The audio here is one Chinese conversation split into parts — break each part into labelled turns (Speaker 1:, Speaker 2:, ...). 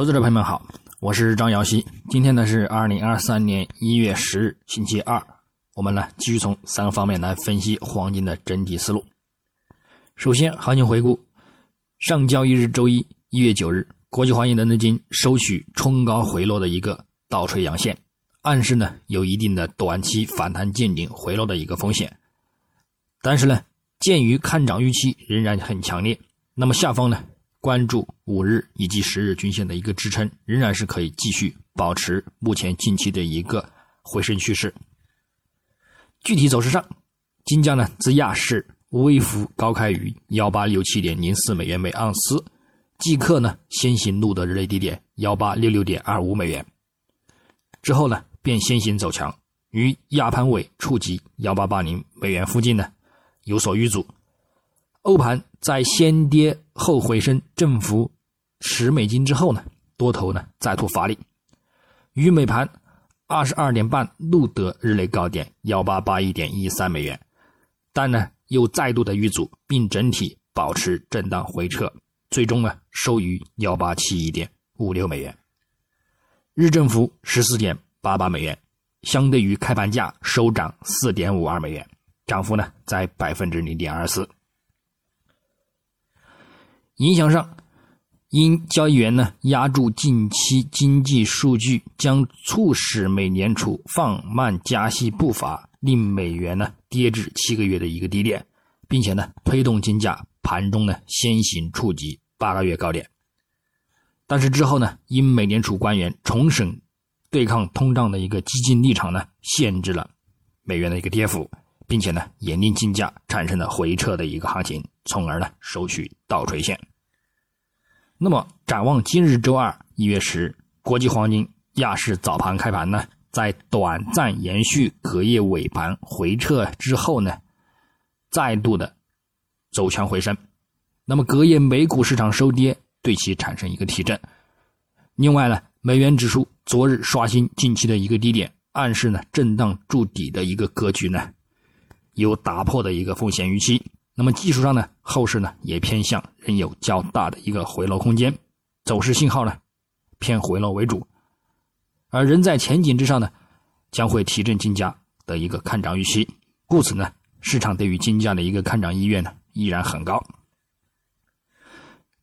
Speaker 1: 投资者朋友们好，我是张瑶希。今天呢是二零二三年一月十日，星期二。我们呢继续从三个方面来分析黄金的整体思路。首先，行情回顾：上交易日周一，一月九日，国际黄金伦敦金收取冲高回落的一个倒锤阳线，暗示呢有一定的短期反弹见顶回落的一个风险。但是呢，鉴于看涨预期仍然很强烈，那么下方呢？关注五日以及十日均线的一个支撑，仍然是可以继续保持目前近期的一个回升趋势。具体走势上，金价呢自亚市微幅高开于幺八六七点零四美元每盎司，即刻呢先行录得日内低点幺八六六点二五美元，之后呢便先行走强，于亚盘尾触及幺八八零美元附近呢有所遇阻。欧盘在先跌后回升，振幅十美金之后呢，多头呢再度发力，于美盘二十二点半录得日内高点幺八八一点一三美元，但呢又再度的遇阻，并整体保持震荡回撤，最终呢收于幺八七一点五六美元，日振幅十四点八八美元，相对于开盘价收涨四点五二美元，涨幅呢在百分之零点二四。影响上，因交易员呢压住近期经济数据将促使美联储放慢加息步伐，令美元呢跌至七个月的一个低点，并且呢推动金价盘中呢先行触及八个月高点。但是之后呢，因美联储官员重申对抗通胀的一个激进立场呢，限制了美元的一个跌幅。并且呢，也令金价产生了回撤的一个行情，从而呢收取倒垂线。那么，展望今日周二一月十，国际黄金亚市早盘开盘呢，在短暂延续隔夜尾盘回撤之后呢，再度的走强回升。那么，隔夜美股市场收跌，对其产生一个提振。另外呢，美元指数昨日刷新近期的一个低点，暗示呢震荡筑底的一个格局呢。有打破的一个风险预期，那么技术上呢，后市呢也偏向仍有较大的一个回落空间，走势信号呢偏回落为主，而人在前景之上呢，将会提振金价的一个看涨预期，故此呢，市场对于金价的一个看涨意愿呢依然很高。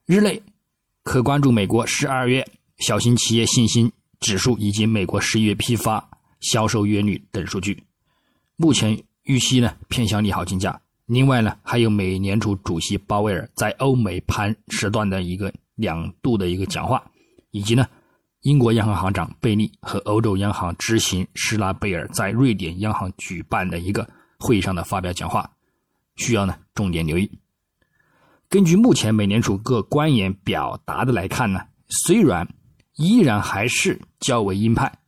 Speaker 1: 日内可关注美国十二月小型企业信心指数以及美国十一月批发销售月率等数据，目前。预期呢偏向利好金价，另外呢还有美联储主席鲍威尔在欧美盘时段的一个两度的一个讲话，以及呢英国央行行长贝利和欧洲央行执行施拉贝尔在瑞典央行举办的一个会议上的发表讲话，需要呢重点留意。根据目前美联储各官员表达的来看呢，虽然依然还是较为鹰派。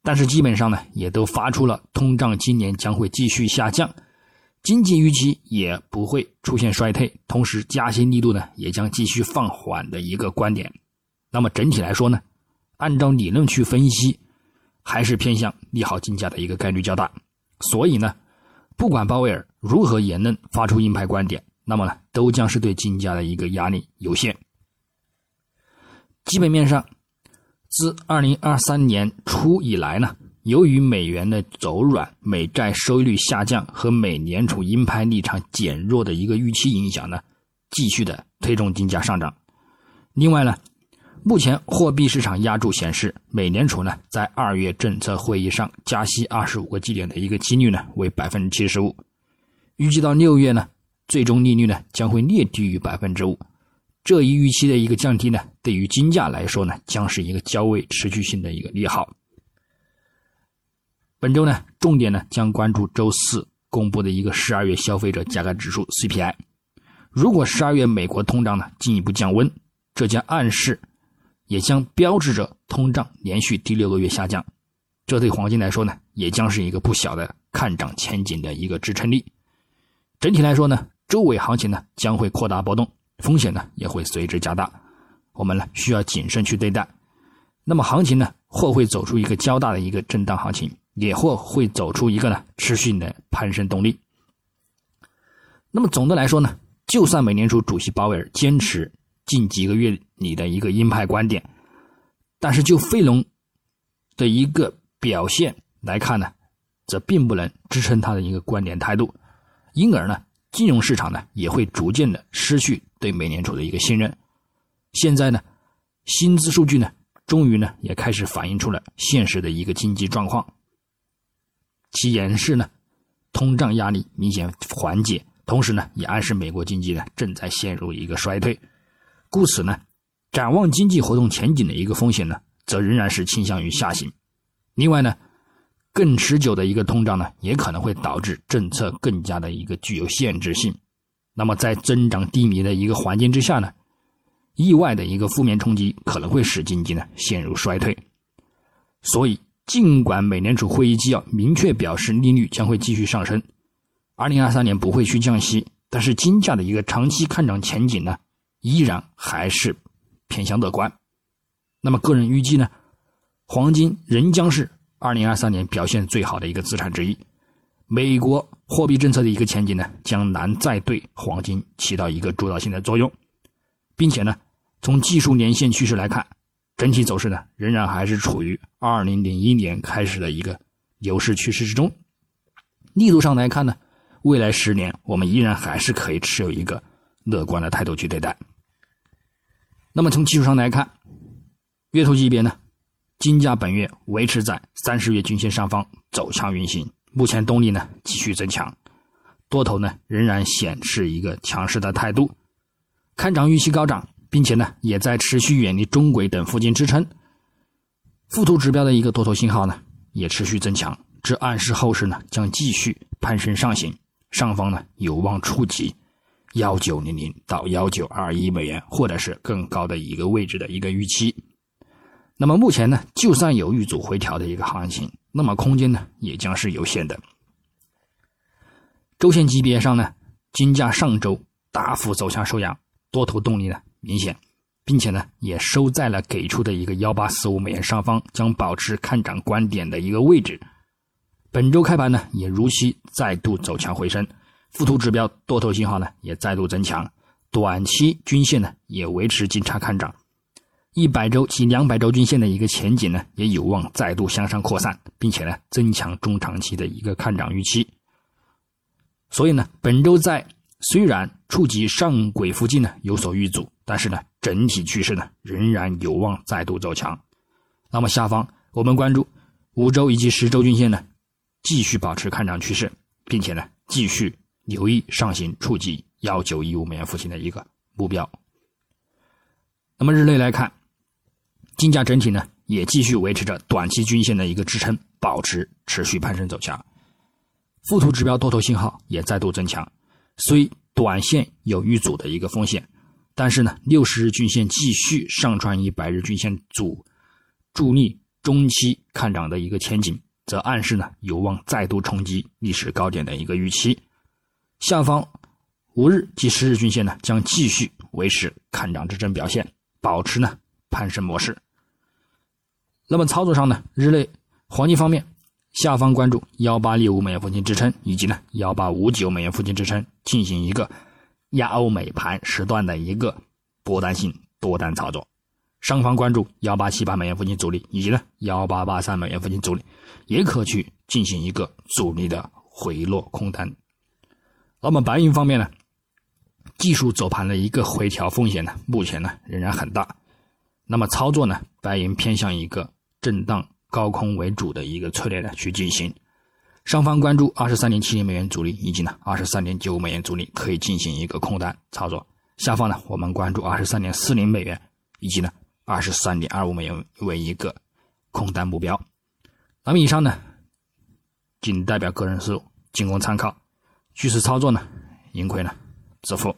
Speaker 1: 但是基本上呢，也都发出了通胀今年将会继续下降，经济预期也不会出现衰退，同时加息力度呢也将继续放缓的一个观点。那么整体来说呢，按照理论去分析，还是偏向利好金价的一个概率较大。所以呢，不管鲍威尔如何言论发出鹰派观点，那么呢，都将是对金价的一个压力有限。基本面上。自二零二三年初以来呢，由于美元的走软、美债收益率下降和美联储鹰派立场减弱的一个预期影响呢，继续的推动金价上涨。另外呢，目前货币市场压注显示，美联储呢在二月政策会议上加息二十五个基点的一个几率呢为百分之七十五，预计到六月呢，最终利率呢将会略低于百分之五。这一预期的一个降低呢，对于金价来说呢，将是一个较为持续性的一个利好。本周呢，重点呢将关注周四公布的一个十二月消费者价格指数 CPI。如果十二月美国通胀呢进一步降温，这将暗示，也将标志着通胀连续第六个月下降。这对黄金来说呢，也将是一个不小的看涨前景的一个支撑力。整体来说呢，周尾行情呢将会扩大波动。风险呢也会随之加大，我们呢需要谨慎去对待。那么行情呢或会走出一个较大的一个震荡行情，也或会走出一个呢持续的攀升动力。那么总的来说呢，就算美联储主席鲍威尔坚持近几个月里的一个鹰派观点，但是就飞龙的一个表现来看呢，则并不能支撑他的一个观点态度，因而呢，金融市场呢也会逐渐的失去对美联储的一个信任。现在呢，薪资数据呢，终于呢也开始反映出了现实的一个经济状况，其演示呢，通胀压力明显缓解，同时呢，也暗示美国经济呢正在陷入一个衰退，故此呢。展望经济活动前景的一个风险呢，则仍然是倾向于下行。另外呢，更持久的一个通胀呢，也可能会导致政策更加的一个具有限制性。那么在增长低迷的一个环境之下呢，意外的一个负面冲击可能会使经济呢陷入衰退。所以，尽管美联储会议纪要明确表示利率将会继续上升，二零二三年不会去降息，但是金价的一个长期看涨前景呢，依然还是。偏向乐观，那么个人预计呢？黄金仍将是二零二三年表现最好的一个资产之一。美国货币政策的一个前景呢，将难再对黄金起到一个主导性的作用，并且呢，从技术年线趋势来看，整体走势呢，仍然还是处于二零零一年开始的一个牛市趋势之中。力度上来看呢，未来十年我们依然还是可以持有一个乐观的态度去对待。那么从技术上来看，月头级别呢，金价本月维持在三十月均线上方走强运行，目前动力呢继续增强，多头呢仍然显示一个强势的态度，看涨预期高涨，并且呢也在持续远离中轨等附近支撑，附图指标的一个多头信号呢也持续增强，这暗示后市呢将继续攀升上行，上方呢有望触及。幺九零零到幺九二一美元，或者是更高的一个位置的一个预期。那么目前呢，就算有遇阻回调的一个行情，那么空间呢也将是有限的。周线级别上呢，金价上周大幅走向收阳，多头动力呢明显，并且呢也收在了给出的一个幺八四五美元上方，将保持看涨观点的一个位置。本周开盘呢，也如期再度走强回升。附图指标多头信号呢也再度增强，短期均线呢也维持金叉看涨，一百周及两百周均线的一个前景呢也有望再度向上扩散，并且呢增强中长期的一个看涨预期。所以呢，本周在虽然触及上轨附近呢有所遇阻，但是呢整体趋势呢仍然有望再度走强。那么下方我们关注五周以及十周均线呢继续保持看涨趋势，并且呢继续。留意上行触及幺九一五美元附近的一个目标。那么日内来看，金价整体呢也继续维持着短期均线的一个支撑，保持持续攀升走强。附图指标多头信号也再度增强，虽短线有遇阻的一个风险，但是呢六十日均线继续上穿一百日均线阻，助力中期看涨的一个前景，则暗示呢有望再度冲击历史高点的一个预期。下方五日及十日均线呢，将继续维持看涨支撑表现，保持呢攀升模式。那么操作上呢，日内黄金方面，下方关注幺八六五美元附近支撑，以及呢幺八五九美元附近支撑，进行一个亚欧美盘时段的一个波段性多单操作。上方关注幺八七八美元附近阻力，以及呢幺八八三美元附近阻力，也可去进行一个阻力的回落空单。那么白银方面呢，技术走盘的一个回调风险呢，目前呢仍然很大。那么操作呢，白银偏向一个震荡高空为主的一个策略呢去进行。上方关注二十三点七零美元阻力，以及呢二十三点九五美元阻力，可以进行一个空单操作。下方呢，我们关注二十三点四零美元，以及呢二十三点二五美元为一个空单目标。那么以上呢，仅代表个人思路，仅供参考。据此操作呢，盈亏呢自负。